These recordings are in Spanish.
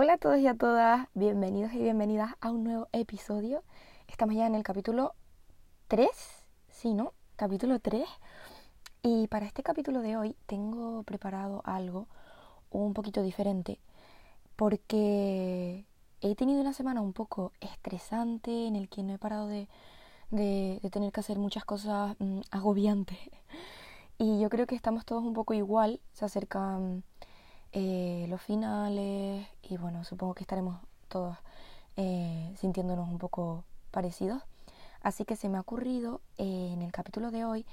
Hola a todos y a todas, bienvenidos y bienvenidas a un nuevo episodio. Estamos ya en el capítulo 3, sí, ¿no? Capítulo 3. Y para este capítulo de hoy tengo preparado algo un poquito diferente porque he tenido una semana un poco estresante en el que no he parado de, tener que hacer muchas cosas mm, agobiantes. Y yo creo que estamos todos un poco igual, se acercan eh, los finales y bueno, supongo que estaremos todos eh, sintiéndonos un poco parecidos. Así que se me ha ocurrido eh, en el capítulo de hoy,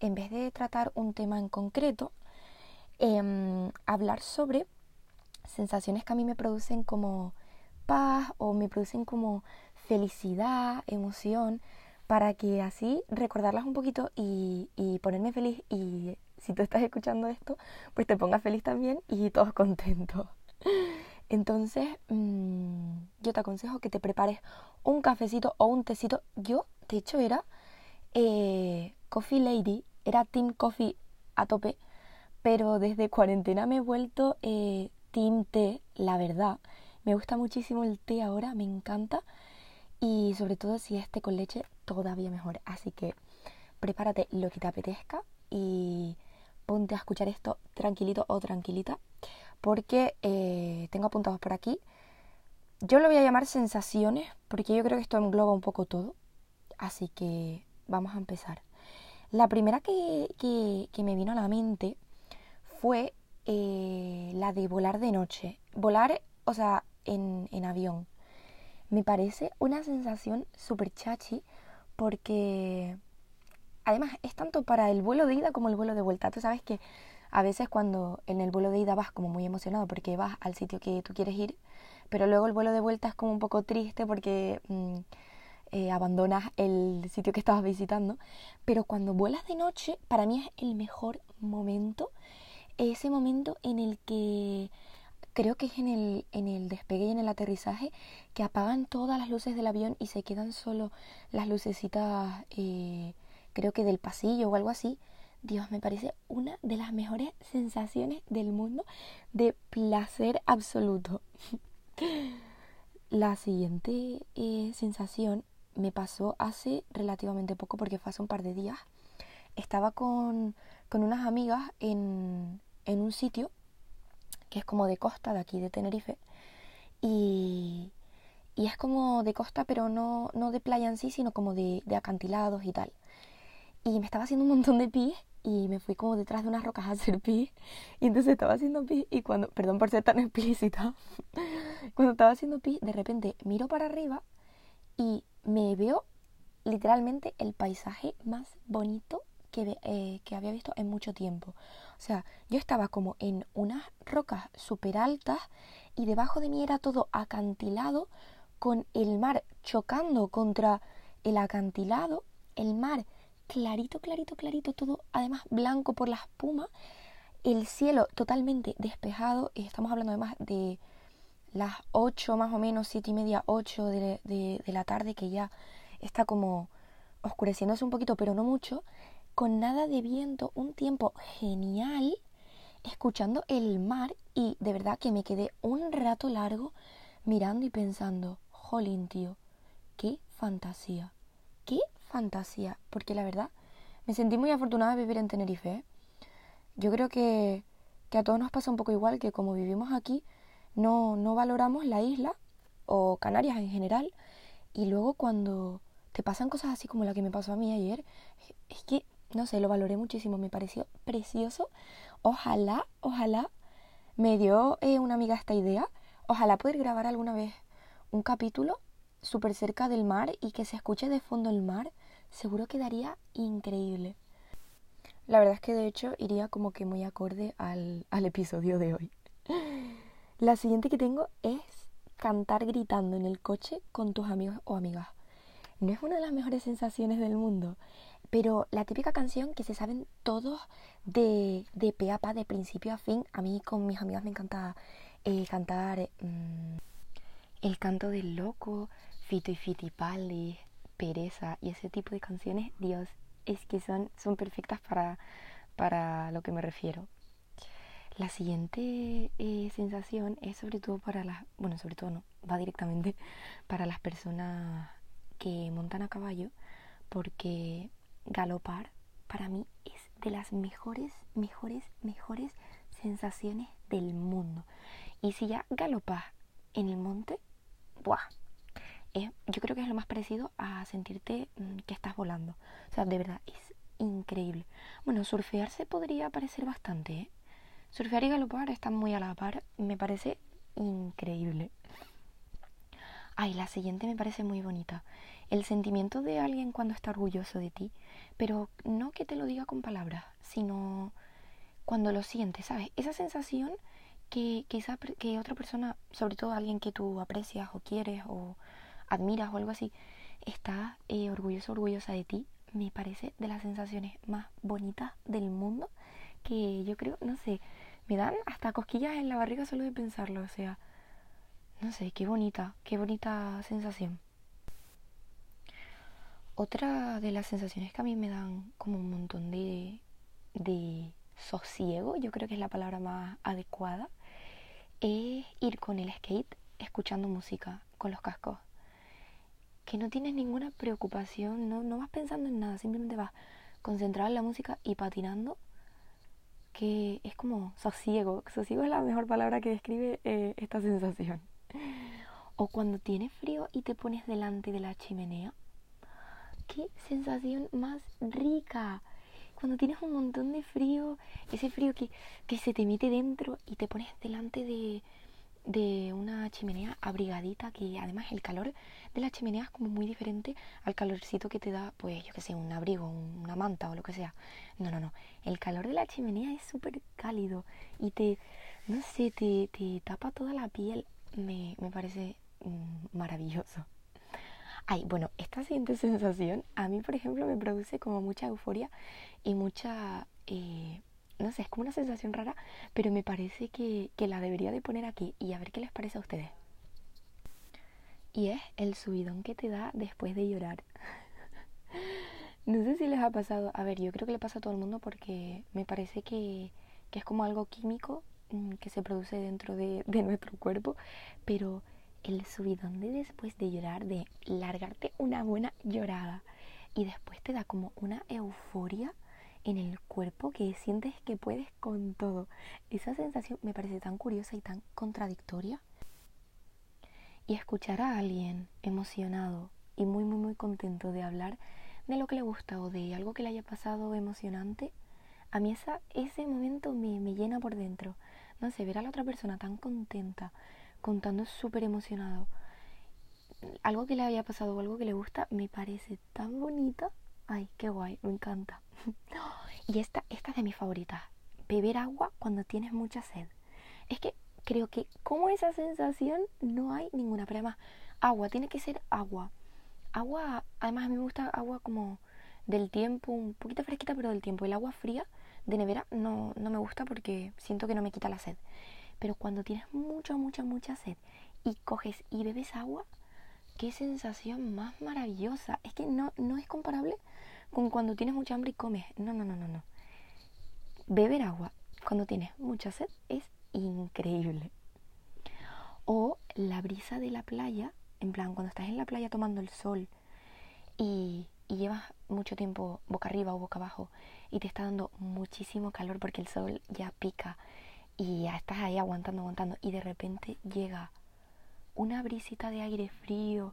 en vez de tratar un tema en concreto, em, hablar sobre sensaciones que a mí me producen como paz o me producen como felicidad, emoción, para que así recordarlas un poquito y, y ponerme feliz y si tú estás escuchando esto, pues te pongas feliz también y todos contentos. Entonces, mm, yo te aconsejo que te prepares un cafecito o un tecito. Yo, de hecho, era eh, Coffee Lady, era Team Coffee a tope, pero desde cuarentena me he vuelto eh, Team Té, la verdad. Me gusta muchísimo el té ahora, me encanta. Y sobre todo si es té con leche, todavía mejor. Así que prepárate lo que te apetezca y ponte a escuchar esto tranquilito o tranquilita, porque eh, tengo apuntados por aquí. Yo lo voy a llamar sensaciones, porque yo creo que esto engloba un poco todo. Así que vamos a empezar. La primera que, que, me vino a la mente fue eh, la de volar de noche. Volar, o sea, en, en avión. Me parece una sensación súper chachi porque además es tanto para el vuelo de ida como el vuelo de vuelta. Tú sabes que a veces cuando en el vuelo de ida vas como muy emocionado porque vas al sitio que tú quieres ir, pero luego el vuelo de vuelta es como un poco triste porque mm, eh, abandonas el sitio que estabas visitando. Pero cuando vuelas de noche, para mí es el mejor momento, ese momento en el que creo que es en el, en el despegue y en el aterrizaje, que apagan todas las luces del avión y se quedan solo las lucecitas eh, creo que del pasillo o algo así, Dios, me parece una de las mejores sensaciones del mundo de placer absoluto. La siguiente eh, sensación me pasó hace relativamente poco, porque fue hace un par de días. Estaba con, con unas amigas en, en, un sitio que es como de costa de aquí de Tenerife. Y, y es como de costa, pero no, no de playa en sí, sino como de, de acantilados y tal y me estaba haciendo un montón de pis y me fui como detrás de unas rocas a hacer pis y entonces estaba haciendo pis y cuando, perdón por ser tan explícita, cuando estaba haciendo pis de repente miro para arriba y me veo literalmente el paisaje más bonito que, eh, que había visto en mucho tiempo. O sea, yo estaba como en unas rocas súper altas y debajo de mí era todo acantilado con el mar chocando contra el acantilado, el mar clarito, clarito, clarito, todo además blanco por la espuma, el cielo totalmente despejado, estamos hablando además de las 8 más o menos, 7 y media, 8 de, de, la tarde, que ya está como oscureciéndose un poquito, pero no mucho, con nada de viento, un tiempo genial, escuchando el mar y de verdad que me quedé un rato largo mirando y pensando, jolín tío, qué fantasía, fantasía, porque la verdad me sentí muy afortunada de vivir en Tenerife. ¿eh? Yo creo que, que, a todos nos pasa un poco igual, que como vivimos aquí, no, no valoramos la isla o Canarias en general, y luego cuando te pasan cosas así como la que me pasó a mí ayer, es que, no sé, lo valoré muchísimo, me pareció precioso. Ojalá, ojalá me dio eh, una amiga esta idea, ojalá poder grabar alguna vez un capítulo súper cerca del mar y que se escuche de fondo el mar, seguro quedaría increíble. La verdad es que de hecho iría como que muy acorde al, al episodio de hoy. La siguiente que tengo es cantar gritando en el coche con tus amigos o amigas. No es una de las mejores sensaciones del mundo, pero la típica canción que se saben todos de, de pa, de principio a fin, a mí con mis amigas me encanta eh, cantar mm, el canto del loco, Fito y Fitipaldi, Pereza y ese tipo de canciones, Dios, es que son, son perfectas para, para lo que me refiero. La siguiente eh, sensación es sobre todo para las, bueno, sobre todo no, va directamente para las personas que montan a caballo, porque galopar para mí es de las mejores, mejores, mejores sensaciones del mundo. Y si ya galopas en el monte, ¡buah! Yo creo que es lo más parecido a sentirte mm, que estás volando. O sea, de verdad, es increíble. Bueno, surfear se podría parecer bastante, ¿eh? Surfear y galopar están muy a la par, me parece increíble. Ay, la siguiente me parece muy bonita. El sentimiento de alguien cuando está orgulloso de ti, pero no que te lo diga con palabras, sino cuando lo sientes, ¿sabes? Esa sensación que quizá que otra persona, sobre todo alguien que tú aprecias o quieres o admiras o algo así, está eh, orgulloso, orgullosa de ti, me parece de las sensaciones más bonitas del mundo que yo creo, no sé, me dan hasta cosquillas en la barriga solo de pensarlo, o sea, no sé, qué bonita, qué bonita sensación. Otra de las sensaciones que a mí me dan como un montón de, de sosiego, yo creo que es la palabra más adecuada, es ir con el skate escuchando música con los cascos. Que no tienes ninguna preocupación, no, no vas pensando en nada, simplemente vas concentrado en la música y patinando, que es como sosiego. Sosiego es la mejor palabra que describe eh, esta sensación. O cuando tienes frío y te pones delante de la chimenea. Qué sensación más rica cuando tienes un montón de frío, ese frío que, que se te mete dentro y te pones delante de, de una chimenea abrigadita que además el calor de la chimenea es como muy diferente al calorcito que te da pues yo que sé un abrigo una manta o lo que sea. No no no. El calor de la chimenea es súper cálido y te no sé te, te tapa toda la piel. Me, me parece mm, maravilloso. Ay, bueno, esta siguiente sensación a mí, por ejemplo, me produce como mucha euforia y mucha... Eh, no sé, es como una sensación rara, pero me parece que, que la debería de poner aquí y a ver qué les parece a ustedes. Y es el subidón que te da después de llorar. no sé si les ha pasado, a ver, yo creo que le pasa a todo el mundo porque me parece que, que es como algo químico mm, que se produce dentro de, de nuestro cuerpo, pero el subidón de después de llorar, de largarte una buena llorada y después te da como una euforia en el cuerpo que sientes que puedes con todo. Esa sensación me parece tan curiosa y tan contradictoria. Y escuchar a alguien emocionado y muy muy muy contento de hablar de lo que le gusta o de algo que le haya pasado emocionante, a mí esa, ese momento me, me llena por dentro. No sé, ver a la otra persona tan contenta, contando súper emocionado algo que le haya pasado o algo que le gusta, me parece tan bonita. Ay, qué guay, me encanta. y esta, esta es de mis favoritas. Beber agua cuando tienes mucha sed. Es que creo que como esa sensación no hay ninguna. Pero además, agua, tiene que ser agua. Agua, además a mí me gusta agua como del tiempo, un poquito fresquita, pero del tiempo. El agua fría de nevera no, no me gusta porque siento que no me quita la sed. Pero cuando tienes mucha, mucha, mucha sed y coges y bebes agua, qué sensación más maravillosa. Es que no, no es comparable con cuando tienes mucha hambre y comes. No, no, no, no, no. Beber agua cuando tienes mucha sed es increíble. O la brisa de la playa, en plan, cuando estás en la playa tomando el sol y, y llevas mucho tiempo boca arriba o boca abajo y te está dando muchísimo calor porque el sol ya pica y ya estás ahí aguantando, aguantando y de repente llega una brisita de aire frío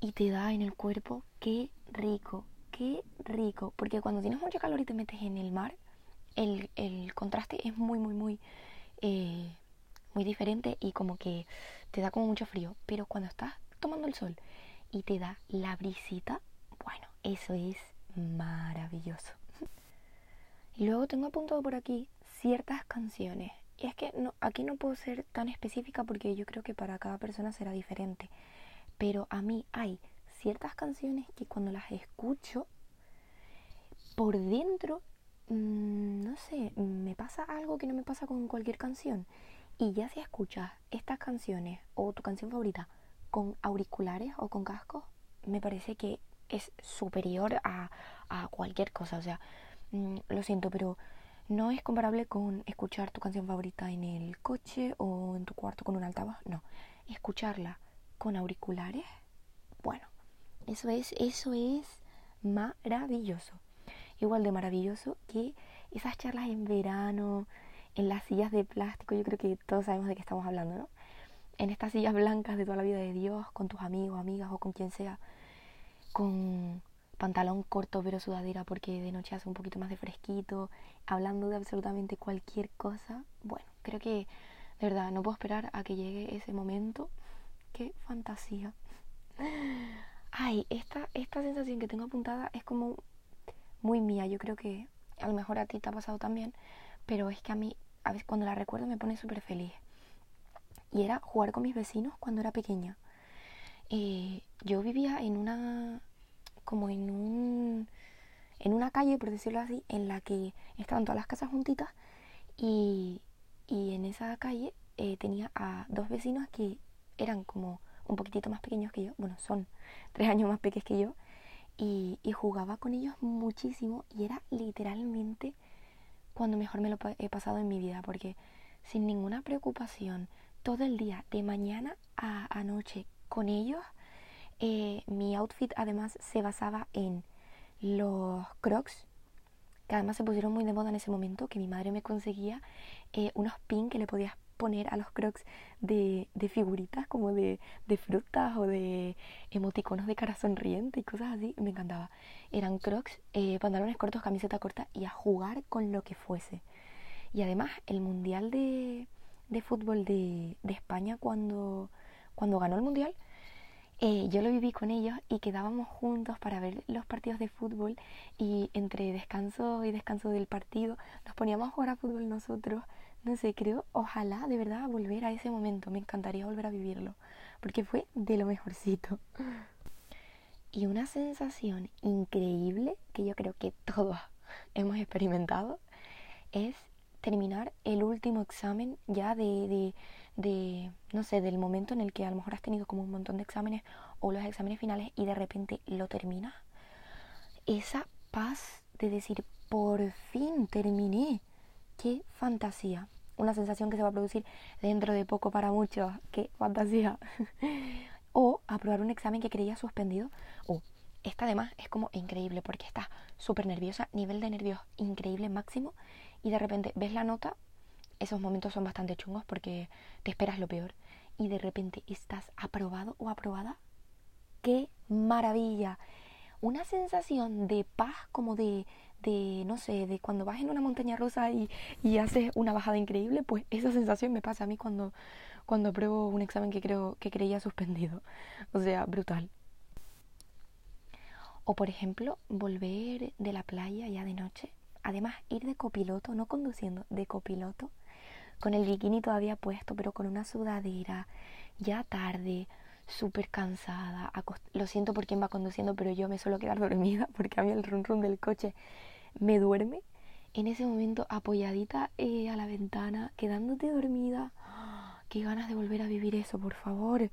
y te da en el cuerpo, qué rico, qué rico, porque cuando tienes mucho calor y te metes en el mar, el, el contraste es muy, muy, muy, eh, muy diferente y como que te da como mucho frío, pero cuando estás tomando el sol y te da la brisita, bueno, eso es maravilloso. Y luego tengo apuntado por aquí ciertas canciones. Y es que no, aquí no puedo ser tan específica porque yo creo que para cada persona será diferente. Pero a mí hay ciertas canciones que cuando las escucho, por dentro, mm, no sé, me pasa algo que no me pasa con cualquier canción. Y ya si escuchas estas canciones o tu canción favorita con auriculares o con cascos, me parece que es superior a, a cualquier cosa. O sea, mm, lo siento, pero no es comparable con escuchar tu canción favorita en el coche o en tu cuarto con un altavoz, no. Escucharla con auriculares, eso es, eso es maravilloso. Igual de maravilloso que esas charlas en verano, en las sillas de plástico, yo creo que todos sabemos de qué estamos hablando, ¿no? En estas sillas blancas de toda la vida de Dios, con tus amigos, amigas o con quien sea, con pantalón corto pero sudadera porque de noche hace un poquito más de fresquito, hablando de absolutamente cualquier cosa. Bueno, creo que de verdad no puedo esperar a que llegue ese momento. Qué fantasía. Ay, esta, esta sensación que tengo apuntada es como muy mía. Yo creo que a lo mejor a ti te ha pasado también, pero es que a mí, a veces cuando la recuerdo me pone súper feliz. Y era jugar con mis vecinos cuando era pequeña. Eh, yo vivía en una como en un en una calle, por decirlo así, en la que estaban todas las casas juntitas y, y en esa calle eh, tenía a dos vecinos que eran como un poquitito más pequeños que yo, bueno, son tres años más pequeños que yo, y, jugaba con ellos muchísimo y era literalmente cuando mejor me lo he pasado en mi vida, porque sin ninguna preocupación, todo el día, de mañana a, a noche, con ellos, eh, mi outfit además se basaba en los crocs, que además se pusieron muy de moda en ese momento, que mi madre me conseguía eh, unos pins que le podías poner a los crocs de, de figuritas como de, de, frutas o de emoticonos de cara sonriente y cosas así, me encantaba. Eran crocs, eh, pantalones cortos, camiseta corta y a jugar con lo que fuese. Y además el Mundial de, de Fútbol de, España cuando, cuando ganó el Mundial, eh, yo lo viví con ellos y quedábamos juntos para ver los partidos de fútbol y entre descanso y descanso del partido nos poníamos a jugar a fútbol nosotros. No sé, creo, ojalá de verdad volver a ese momento, me encantaría volver a vivirlo, porque fue de lo mejorcito. Y una sensación increíble que yo creo que todos hemos experimentado es terminar el último examen ya de de, no sé, del momento en el que a lo mejor has tenido como un montón de exámenes o los exámenes finales y de repente lo terminas, esa paz de decir, por fin terminé, qué fantasía. Una sensación que se va a producir dentro de poco para muchos, qué fantasía. o aprobar un examen que creía suspendido. O esta además es como increíble porque estás súper nerviosa, nivel de nervios increíble máximo y de repente ves la nota esos momentos son bastante chungos porque te esperas lo peor y de repente estás aprobado o aprobada. ¡Qué maravilla! Una sensación de paz como de, de no sé, de cuando vas en una montaña rusa y, y, haces una bajada increíble, pues esa sensación me pasa a mí cuando, cuando apruebo un examen que creo que creía suspendido. O sea, brutal. O por ejemplo, volver de la playa ya de noche. Además, ir de copiloto, no conduciendo, de copiloto con el bikini todavía puesto, pero con una sudadera, ya tarde, súper cansada. Lo siento por quien va conduciendo, pero yo me suelo quedar dormida porque a mí el rum rum del coche me duerme. En ese momento apoyadita eh, a la ventana, quedándote dormida. Qué ganas de volver a vivir eso, por favor.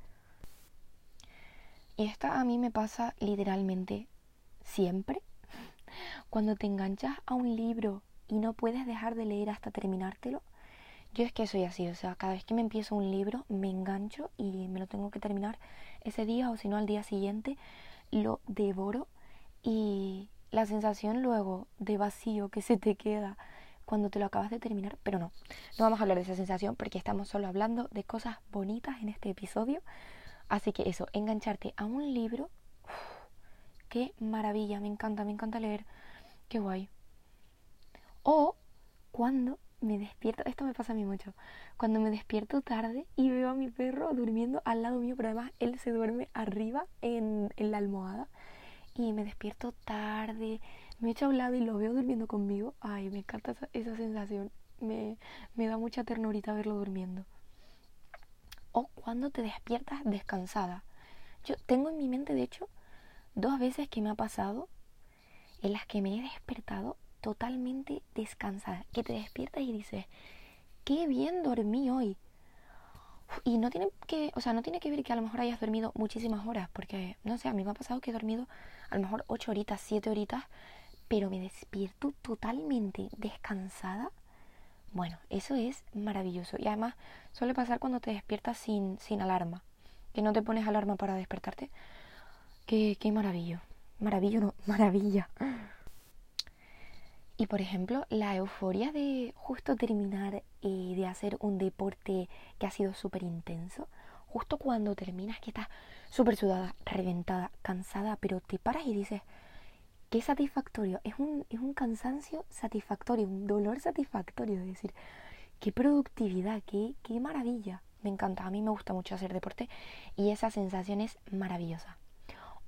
Y esta a mí me pasa literalmente siempre. Cuando te enganchas a un libro y no puedes dejar de leer hasta terminártelo, yo es que soy así, o sea, cada vez que me empiezo un libro me engancho y me lo tengo que terminar ese día o si no al día siguiente, lo devoro y la sensación luego de vacío que se te queda cuando te lo acabas de terminar, pero no, no vamos a hablar de esa sensación porque estamos solo hablando de cosas bonitas en este episodio. Así que eso, engancharte a un libro, qué maravilla, me encanta, me encanta leer, qué guay. O cuando me despierto, esto me pasa a mí mucho, cuando me despierto tarde y veo a mi perro durmiendo al lado mío, pero además él se duerme arriba en, la almohada y me despierto tarde, me echo a un lado y lo veo durmiendo conmigo, ay, me encanta esa, sensación, me, da mucha ternurita verlo durmiendo. O cuando te despiertas descansada. Yo tengo en mi mente, de hecho, dos veces que me ha pasado en las que me he despertado totalmente descansada, que te despiertas y dices, qué bien dormí hoy. Y no tiene que, o sea, no tiene que ver que a lo mejor hayas dormido muchísimas horas, porque, no sé, a mí me ha pasado que he dormido a lo mejor ocho horitas, siete horitas, pero me despierto totalmente descansada. Bueno, eso es maravilloso. Y además suele pasar cuando te despiertas sin, sin alarma, que no te pones alarma para despertarte. Qué, qué maravillo. Maravillo, no, maravilla. Y por ejemplo, la euforia de justo terminar y de hacer un deporte que ha sido súper intenso, justo cuando terminas que estás súper sudada, reventada, cansada, pero te paras y dices, qué satisfactorio, es un, es un cansancio satisfactorio, un dolor satisfactorio, es decir, qué productividad, qué, qué maravilla. Me encanta, a mí me gusta mucho hacer deporte y esa sensación es maravillosa.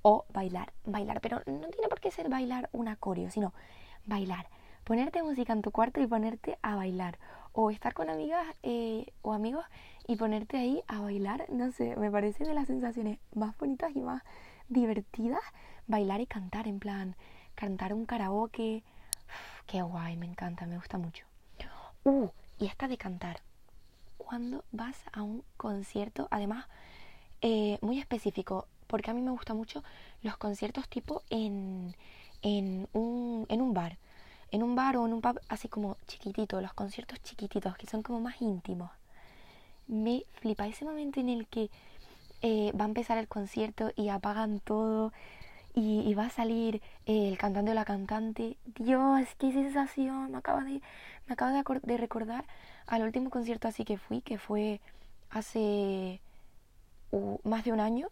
O bailar, bailar, pero no tiene por qué ser bailar un acorio, sino bailar ponerte música en tu cuarto y ponerte a bailar. O estar con amigas eh, o amigos y ponerte ahí a bailar. No sé, me parece de las sensaciones más bonitas y más divertidas bailar y cantar, en plan, cantar un karaoke. qué guay, me encanta, me gusta mucho. Uh, y esta de cantar. Cuando vas a un concierto, además, eh, muy específico, porque a mí me gusta mucho los conciertos tipo en, en, un, en un bar en un bar o en un pub así como chiquitito, los conciertos chiquititos que son como más íntimos. Me flipa ese momento en el que eh, va a empezar el concierto y apagan todo y, va a salir el cantante o la cantante. Dios, qué sensación. Me acaba de, me acabo de, de recordar al último concierto así que fui, que fue hace más de un año,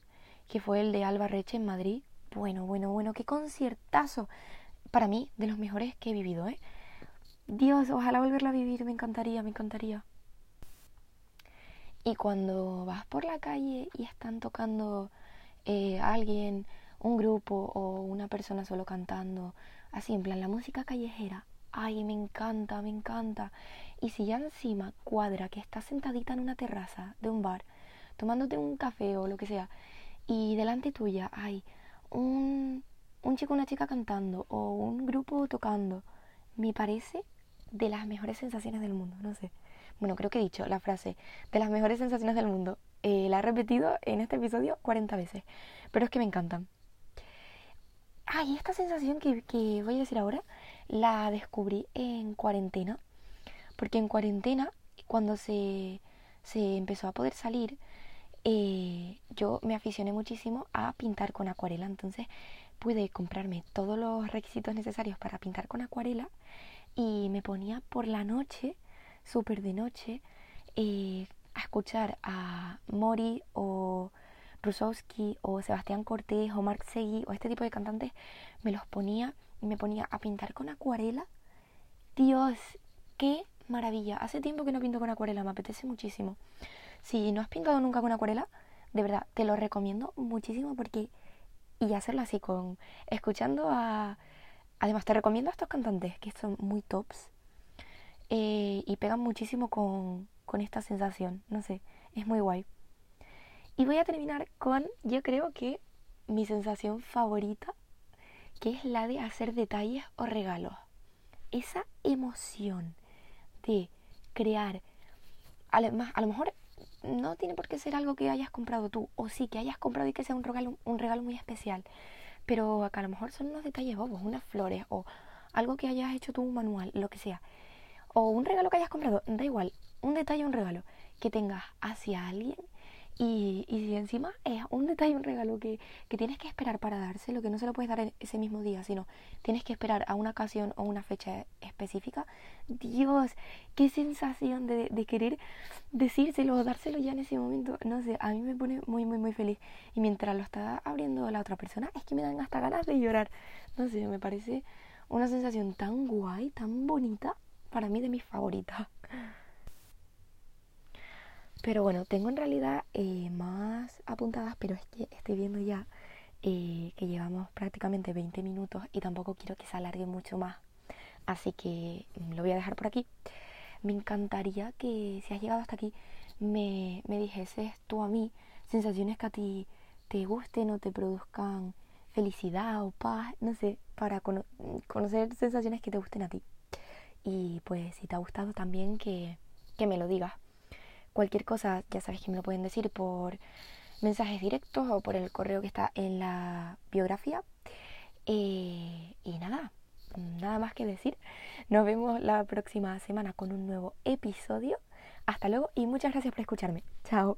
que fue el de Alba Reche en Madrid. Bueno, bueno, bueno, qué conciertazo para mí, de los mejores que he vivido, ¿eh? Dios, ojalá volverlo a vivir, me encantaría, me encantaría. Y cuando vas por la calle y están tocando eh, alguien, un grupo o una persona solo cantando, así en plan la música callejera, ay, me encanta, me encanta. Y si ya encima cuadra que estás sentadita en una terraza de un bar, tomándote un café o lo que sea, y delante tuya hay un un chico o una chica cantando o un grupo tocando, me parece de las mejores sensaciones del mundo, no sé. Bueno, creo que he dicho la frase de las mejores sensaciones del mundo. Eh, la he repetido en este episodio 40 veces, pero es que me encantan. Ah, y esta sensación que, que voy a decir ahora la descubrí en cuarentena, porque en cuarentena, cuando se, se empezó a poder salir, eh, yo me aficioné muchísimo a pintar con acuarela. Entonces pude comprarme todos los requisitos necesarios para pintar con acuarela y me ponía por la noche, súper de noche, eh, a escuchar a Mori o Rusowski o Sebastián Cortés o Marc Segui o este tipo de cantantes, me los ponía y me ponía a pintar con acuarela. Dios, qué maravilla. Hace tiempo que no pinto con acuarela, me apetece muchísimo. Si no has pintado nunca con acuarela, de verdad, te lo recomiendo muchísimo porque y hacerlo así con escuchando a además te recomiendo a estos cantantes que son muy tops eh, y pegan muchísimo con, con esta sensación no sé es muy guay. Y voy a terminar con yo creo que mi sensación favorita que es la de hacer detalles o regalos. Esa emoción de crear además a lo mejor no tiene por qué ser algo que hayas comprado tú, o sí, que hayas comprado y que sea un regalo, un regalo muy especial, pero acá a lo mejor son unos detalles bobos, unas flores, o algo que hayas hecho tú un manual, lo que sea, o un regalo que hayas comprado, da igual, un detalle, un regalo. Que tengas hacia alguien y, y si encima es un detalle, un regalo que, que, tienes que esperar para dárselo, que no se lo puedes dar ese mismo día, sino tienes que esperar a una ocasión o una fecha específica, Dios, qué sensación de, de querer decírselo o dárselo ya en ese momento. No sé, a mí me pone muy, muy, muy feliz. Y mientras lo está abriendo la otra persona, es que me dan hasta ganas de llorar. No sé, me parece una sensación tan guay, tan bonita, para mí de mis favoritas. Pero bueno, tengo en realidad eh, más apuntadas, pero es que estoy viendo ya eh, que llevamos prácticamente 20 minutos y tampoco quiero que se alargue mucho más. Así que mm, lo voy a dejar por aquí. Me encantaría que si has llegado hasta aquí me, me dijeses tú a mí sensaciones que a ti te gusten o te produzcan felicidad o paz, no sé, para conocer sensaciones que te gusten a ti. Y pues si te ha gustado también que, que me lo digas Cualquier cosa, ya sabes que me lo pueden decir por mensajes directos o por el correo que está en la biografía. Eh, y nada, nada más que decir. Nos vemos la próxima semana con un nuevo episodio. Hasta luego y muchas gracias por escucharme. Chao.